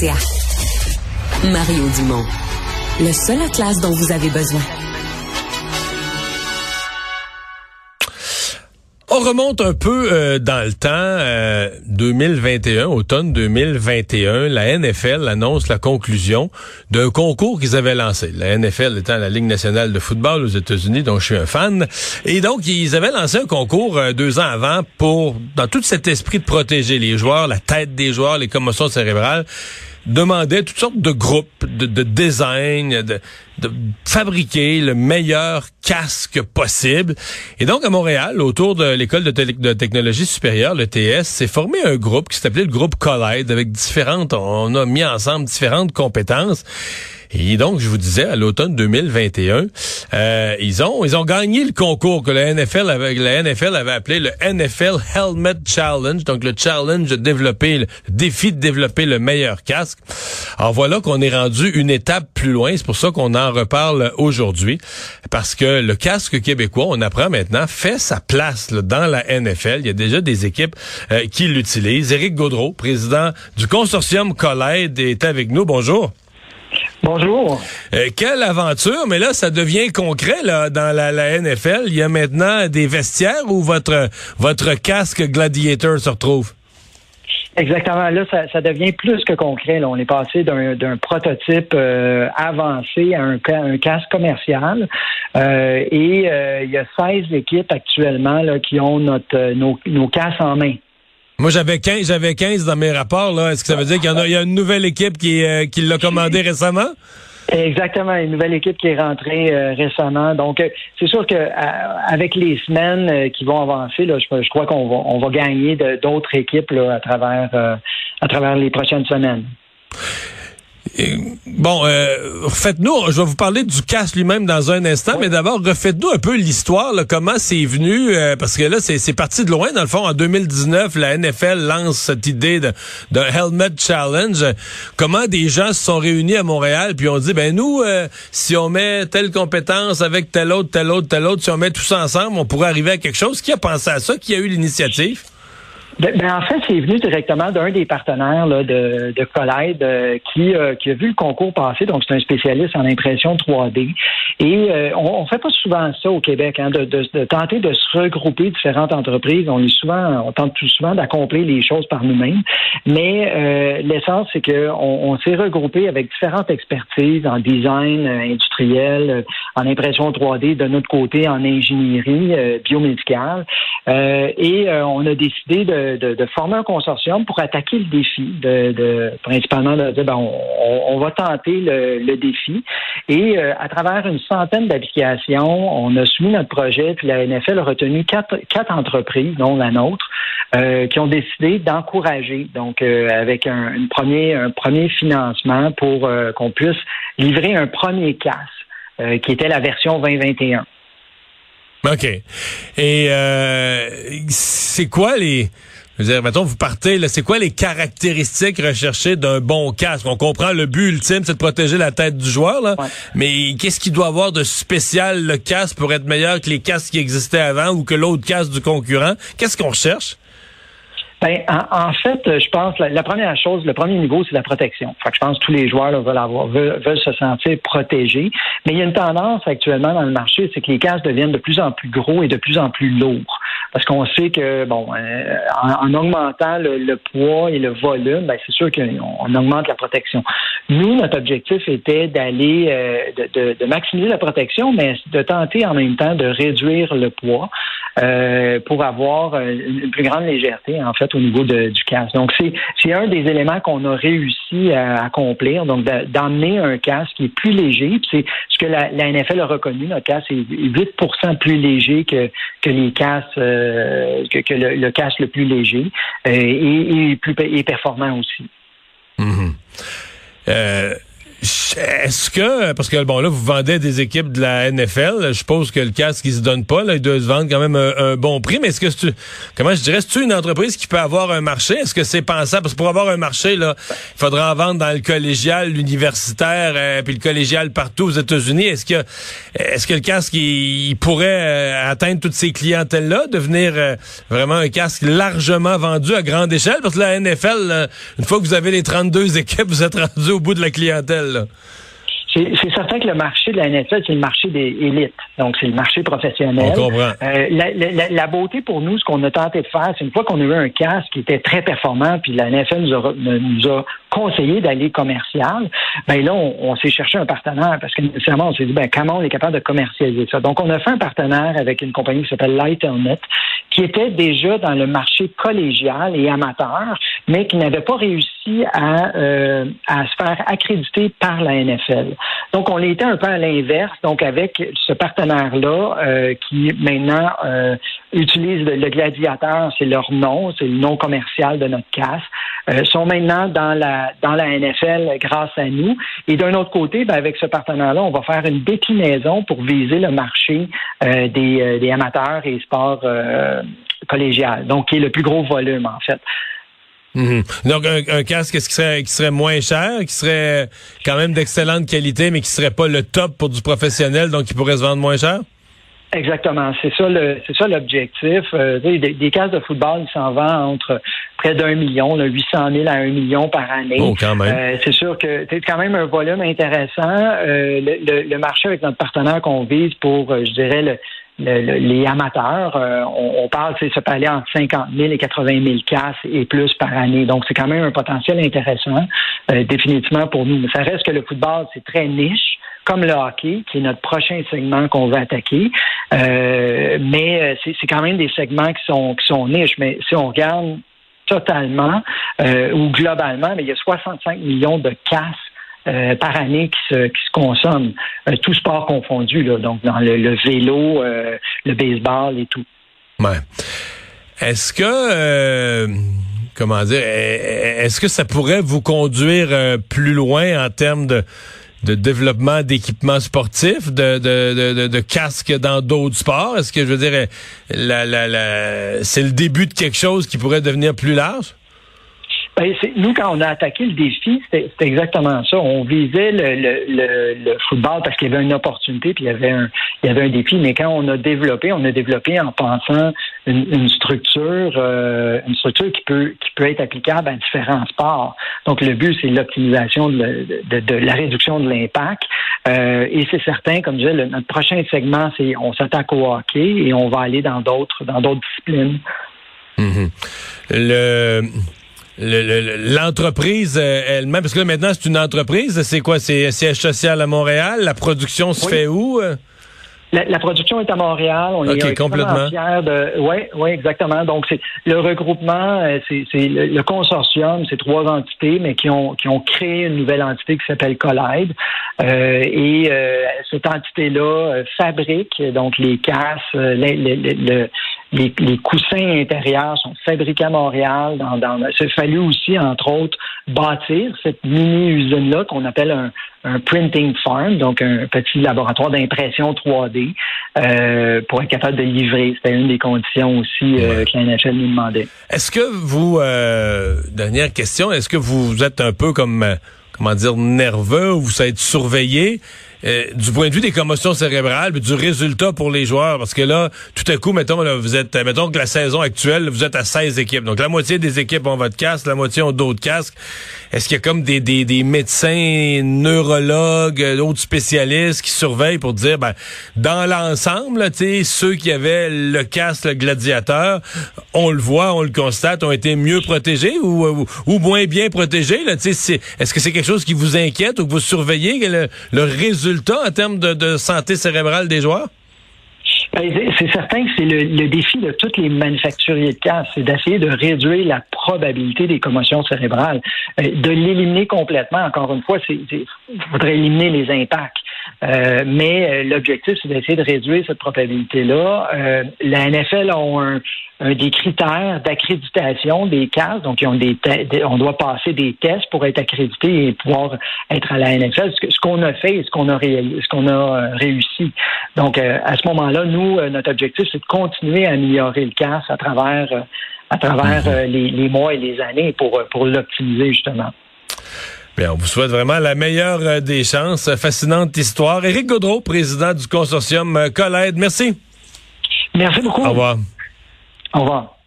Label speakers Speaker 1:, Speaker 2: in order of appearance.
Speaker 1: Mario Dumont. Le seul atlas dont vous avez besoin.
Speaker 2: On remonte un peu euh, dans le temps, 2021, euh, automne 2021, la NFL annonce la conclusion d'un concours qu'ils avaient lancé. La NFL étant la Ligue nationale de football aux États-Unis, dont je suis un fan. Et donc, ils avaient lancé un concours euh, deux ans avant pour, dans tout cet esprit de protéger les joueurs, la tête des joueurs, les commotions cérébrales demandait toutes sortes de groupes, de, de design, de, fabriquer le meilleur casque possible. Et donc, à Montréal, autour de l'école de, de, technologie supérieure, le TS, s'est formé un groupe qui s'appelait le groupe Collide, avec différentes, on a mis ensemble différentes compétences. Et donc, je vous disais, à l'automne 2021, euh, ils ont ils ont gagné le concours que la NFL avait, la NFL avait appelé le NFL Helmet Challenge, donc le challenge de développer, le défi de développer le meilleur casque. Alors voilà qu'on est rendu une étape plus loin. C'est pour ça qu'on en reparle aujourd'hui, parce que le casque québécois, on apprend maintenant, fait sa place dans la NFL. Il y a déjà des équipes euh, qui l'utilisent. Éric Gaudreau, président du consortium Collide, est avec nous. Bonjour.
Speaker 3: Bonjour.
Speaker 2: Euh, quelle aventure, mais là, ça devient concret là, dans la, NFL. Il y a maintenant des vestiaires où votre, votre casque Gladiator se retrouve.
Speaker 3: Exactement. Là, ça, devient plus que concret. Là. On est passé d'un prototype euh, avancé à un, casque commercial. Euh, et il y a 16 équipes actuellement là, qui ont notre, nos, nos casques en main.
Speaker 2: Moi, j'avais 15, j'avais 15 dans mes rapports, là. Est-ce que ça veut dire qu'il y en a, y a une nouvelle équipe qui, euh, qui l'a commandé récemment?
Speaker 3: Exactement, une nouvelle équipe qui est rentrée euh, récemment. Donc, euh, c'est sûr que avec les semaines qui vont avancer, là, je, crois qu'on va, on va gagner d'autres équipes là, à travers à travers les prochaines semaines
Speaker 2: bon, euh, refaites-nous, je vais vous parler du casque lui-même dans un instant, mais d'abord, refaites-nous un peu l'histoire, comment c'est venu, euh, parce que là, c'est parti de loin, dans le fond, en 2019, la NFL lance cette idée d'un Helmet Challenge. Comment des gens se sont réunis à Montréal, puis ont dit, ben nous, euh, si on met telle compétence avec telle autre, telle autre, telle autre, si on met tout ça ensemble, on pourrait arriver à quelque chose. Qui a pensé à ça? Qui a eu l'initiative?
Speaker 3: Ben, ben, en fait, c'est venu directement d'un des partenaires là, de, de Collide euh, qui, euh, qui a vu le concours passer. Donc, c'est un spécialiste en impression 3D. Et euh, on, on fait pas souvent ça au Québec, hein, de, de, tenter de se regrouper différentes entreprises. On est souvent, on tente plus souvent d'accomplir les choses par nous-mêmes. Mais l'essence, c'est que on, s'est regroupé avec différentes expertises en design industriel, en impression 3D, de notre côté en ingénierie biomédicale. et on a décidé de de, former un consortium pour attaquer le défi, de, principalement de dire ben, on, va tenter le, défi. Et euh, à travers une centaine d'applications, on a soumis notre projet, puis la NFL a retenu quatre, entreprises, dont la nôtre, euh, qui ont décidé d'encourager, donc euh, avec un, premier, un premier financement pour qu'on puisse livrer un premier casque, qui était la version 2021.
Speaker 2: OK. Et c'est quoi les je veux dire, mettons, vous partez, c'est quoi les caractéristiques recherchées d'un bon casque? On comprend le but ultime, c'est de protéger la tête du joueur, là. Mais qu'est-ce qu'il doit avoir de spécial, le casque, pour être meilleur que les casques qui existaient avant ou que l'autre casque du concurrent? Qu'est-ce qu'on recherche?
Speaker 3: Ben, en, fait, je pense la, la, première chose, le premier niveau, c'est la protection. Fait que je pense que tous les joueurs veulent avoir, veulent, se sentir protégés. Mais il y a une tendance actuellement dans le marché, c'est que les casques deviennent de plus en plus gros et de plus en plus lourds. Parce qu'on sait que, bon, euh, en, augmentant le, poids et le volume, ben, c'est sûr qu'on augmente la protection. Nous, notre objectif était d'aller, euh, de, de, maximiser la protection, mais de tenter en même temps de réduire le poids euh, pour avoir une plus grande légèreté, en fait au niveau de, du casque. Donc, c'est un des éléments qu'on a réussi à accomplir, donc d'emmener un casque qui est plus léger. C'est ce que la, la, NFL a reconnu, notre casque est 8 plus léger que, que les casques, euh, que, le, casque le plus léger euh, et, plus performant aussi.
Speaker 2: Mm-hmm. Euh, Est-ce que, parce que bon là, vous vendez des équipes de la NFL, je suppose que le casque il se donne pas, là, il doit se vendre quand même un, bon prix, mais est-ce que tu, comment je dirais, c'est une entreprise qui peut avoir un marché? Est-ce que c'est pensable? Parce que pour avoir un marché, là, il faudra en vendre dans le collégial, l'universitaire, euh, puis le collégial partout aux États-Unis. Est-ce que, est-ce que le casque il, pourrait euh, atteindre toutes ces clientèles-là, devenir euh, vraiment un casque largement vendu à grande échelle? Parce que la NFL, une fois que vous avez les 32 équipes, vous êtes rendu au bout de la clientèle. Là.
Speaker 3: C'est certain que le marché de la NFL, c'est le marché des élites. Donc, c'est le marché professionnel.
Speaker 2: Euh,
Speaker 3: la, beauté pour nous, ce qu'on a tenté de faire, c'est une fois qu'on a eu un casque qui était très performant, puis la NFL nous a, nous a conseillé d'aller commercial, ben là, on, s'est cherché un partenaire parce que nécessairement, on s'est dit, ben comment on est capable de commercialiser ça? Donc, on a fait un partenaire avec une compagnie qui s'appelle Light Helmet, qui était déjà dans le marché collégial et amateur, mais qui n'avait pas réussi à, euh, à se faire accréditer par la NFL. Donc, on était un peu à l'inverse, donc avec ce partenaire-là euh, qui maintenant euh, utilise le, gladiateur, c'est leur nom, c'est le nom commercial de notre casse, euh, sont maintenant dans la dans la NFL grâce à nous. Et d'un autre côté, ben, avec ce partenaire-là, on va faire une déclinaison pour viser le marché des, des amateurs et sports collégial, donc qui est le plus gros volume en fait.
Speaker 2: Mhm. Donc un, casque qui serait qui serait moins cher, qui serait quand même d'excellente qualité, mais qui serait pas le top pour du professionnel, donc qui pourrait se vendre moins cher?
Speaker 3: Exactement, c'est ça le c'est ça l'objectif. Euh, des, casques de football, il s'en vend entre près d'un million, là, 800 000 à un million par année.
Speaker 2: Oh, quand même.
Speaker 3: Euh, c'est sûr que c'est quand même un volume intéressant. Euh, le, le, marché avec notre partenaire qu'on vise pour, je dirais, le, les amateurs, euh, on, parle, ça peut aller entre 50 000 et 80 000 casses et plus par année. Donc, c'est quand même un potentiel intéressant, euh, définitivement pour nous. Mais ça reste que le football, c'est très niche, comme le hockey, qui est notre prochain segment qu'on va attaquer. Euh, mais c'est quand même des segments qui sont, qui sont niches. Mais si on regarde totalement ou globalement, il y a 65 millions de casses euh, par année qui se, qui euh, tout sport confondu, donc dans le, vélo, euh, le baseball et tout.
Speaker 2: Ouais. Est-ce que comment dire est-ce que ça pourrait vous conduire plus loin en termes de développement d'équipements sportifs, de, de, de, casques dans d'autres sports? Est-ce que je veux dire, c'est le début de quelque chose qui pourrait devenir plus large?
Speaker 3: Ben, nous, quand on a attaqué le défi, c'était exactement ça. On visait le, le, le, football parce qu'il y avait une opportunité, puis il y avait un, défi. Mais quand on a développé, on a développé en pensant une, structure, euh, une structure qui peut qui peut être applicable à différents sports. Donc le but, c'est l'optimisation de, de, de, la réduction de l'impact. Euh, et c'est certain, comme je disais, notre prochain segment, c'est on s'attaque au hockey et on va aller dans d'autres dans d'autres disciplines.
Speaker 2: Mm-hmm. Le l'entreprise euh, elle-même, parce que là, maintenant, c'est une entreprise, c'est quoi? C'est siège social à Montréal? La production se fait où? Euh?
Speaker 3: La, production est à Montréal. On
Speaker 2: est complètement
Speaker 3: fiers de. Oui, oui, exactement. Donc c'est le regroupement, euh, c'est le, consortium, c'est trois entités, mais qui ont qui ont créé une nouvelle entité qui s'appelle Collide. Euh, et euh, cette entité-là fabrique donc les casses, les, les, les, coussins intérieurs sont fabriqués à Montréal. Dans, dans, il fallu aussi, entre autres, bâtir cette mini-usine-là qu'on appelle un, un printing farm, donc un petit laboratoire d'impression 3D euh, pour être capable de livrer. C'était une des conditions aussi euh, que la NHL nous demandait.
Speaker 2: Est-ce que vous, euh, dernière question, est-ce que vous êtes un peu comme, euh, comment dire, nerveux ou vous êtes surveillé? Euh, du point de vue des commotions cérébrales, du résultat pour les joueurs, parce que là, tout à coup, mettons, là, vous êtes, mettons que la saison actuelle, vous êtes à 16 équipes. Donc, la moitié des équipes ont votre casque, la moitié ont d'autres casques. Est-ce qu'il y a comme des, des, des médecins, neurologues, d'autres spécialistes qui surveillent pour dire, ben, dans l'ensemble, tu ceux qui avaient le casque le gladiateur, on le voit, on le constate, ont été mieux protégés ou, ou, moins bien protégés, là, tu sais, est-ce que c'est quelque chose qui vous inquiète ou que vous surveillez le, le résultat en termes de, santé cérébrale des joueurs?
Speaker 3: Ben, c'est certain que c'est le, défi de tous les manufacturiers de casques, c'est d'essayer de réduire la probabilité des commotions cérébrales, euh, de l'éliminer complètement. Encore une fois, il faudrait éliminer les impacts. Mais l'objectif, c'est d'essayer de réduire cette probabilité-là. la NFL a un, des critères d'accréditation des cases. Donc, ils ont des, on doit passer des tests pour être accrédité et pouvoir être à la NFL. Ce qu'on a fait et ce qu'on a, ce qu'on a réussi. Donc, à ce moment-là, nous, notre objectif, c'est de continuer à améliorer le CAS à travers à travers mhm. les, les, mois et les années pour, pour l'optimiser justement.
Speaker 2: Bien, on vous souhaite vraiment la meilleure euh, des chances. Fascinante histoire. Éric Gaudreau, président du consortium euh, Collède. Merci.
Speaker 3: Merci beaucoup.
Speaker 2: Au revoir.
Speaker 3: Au revoir.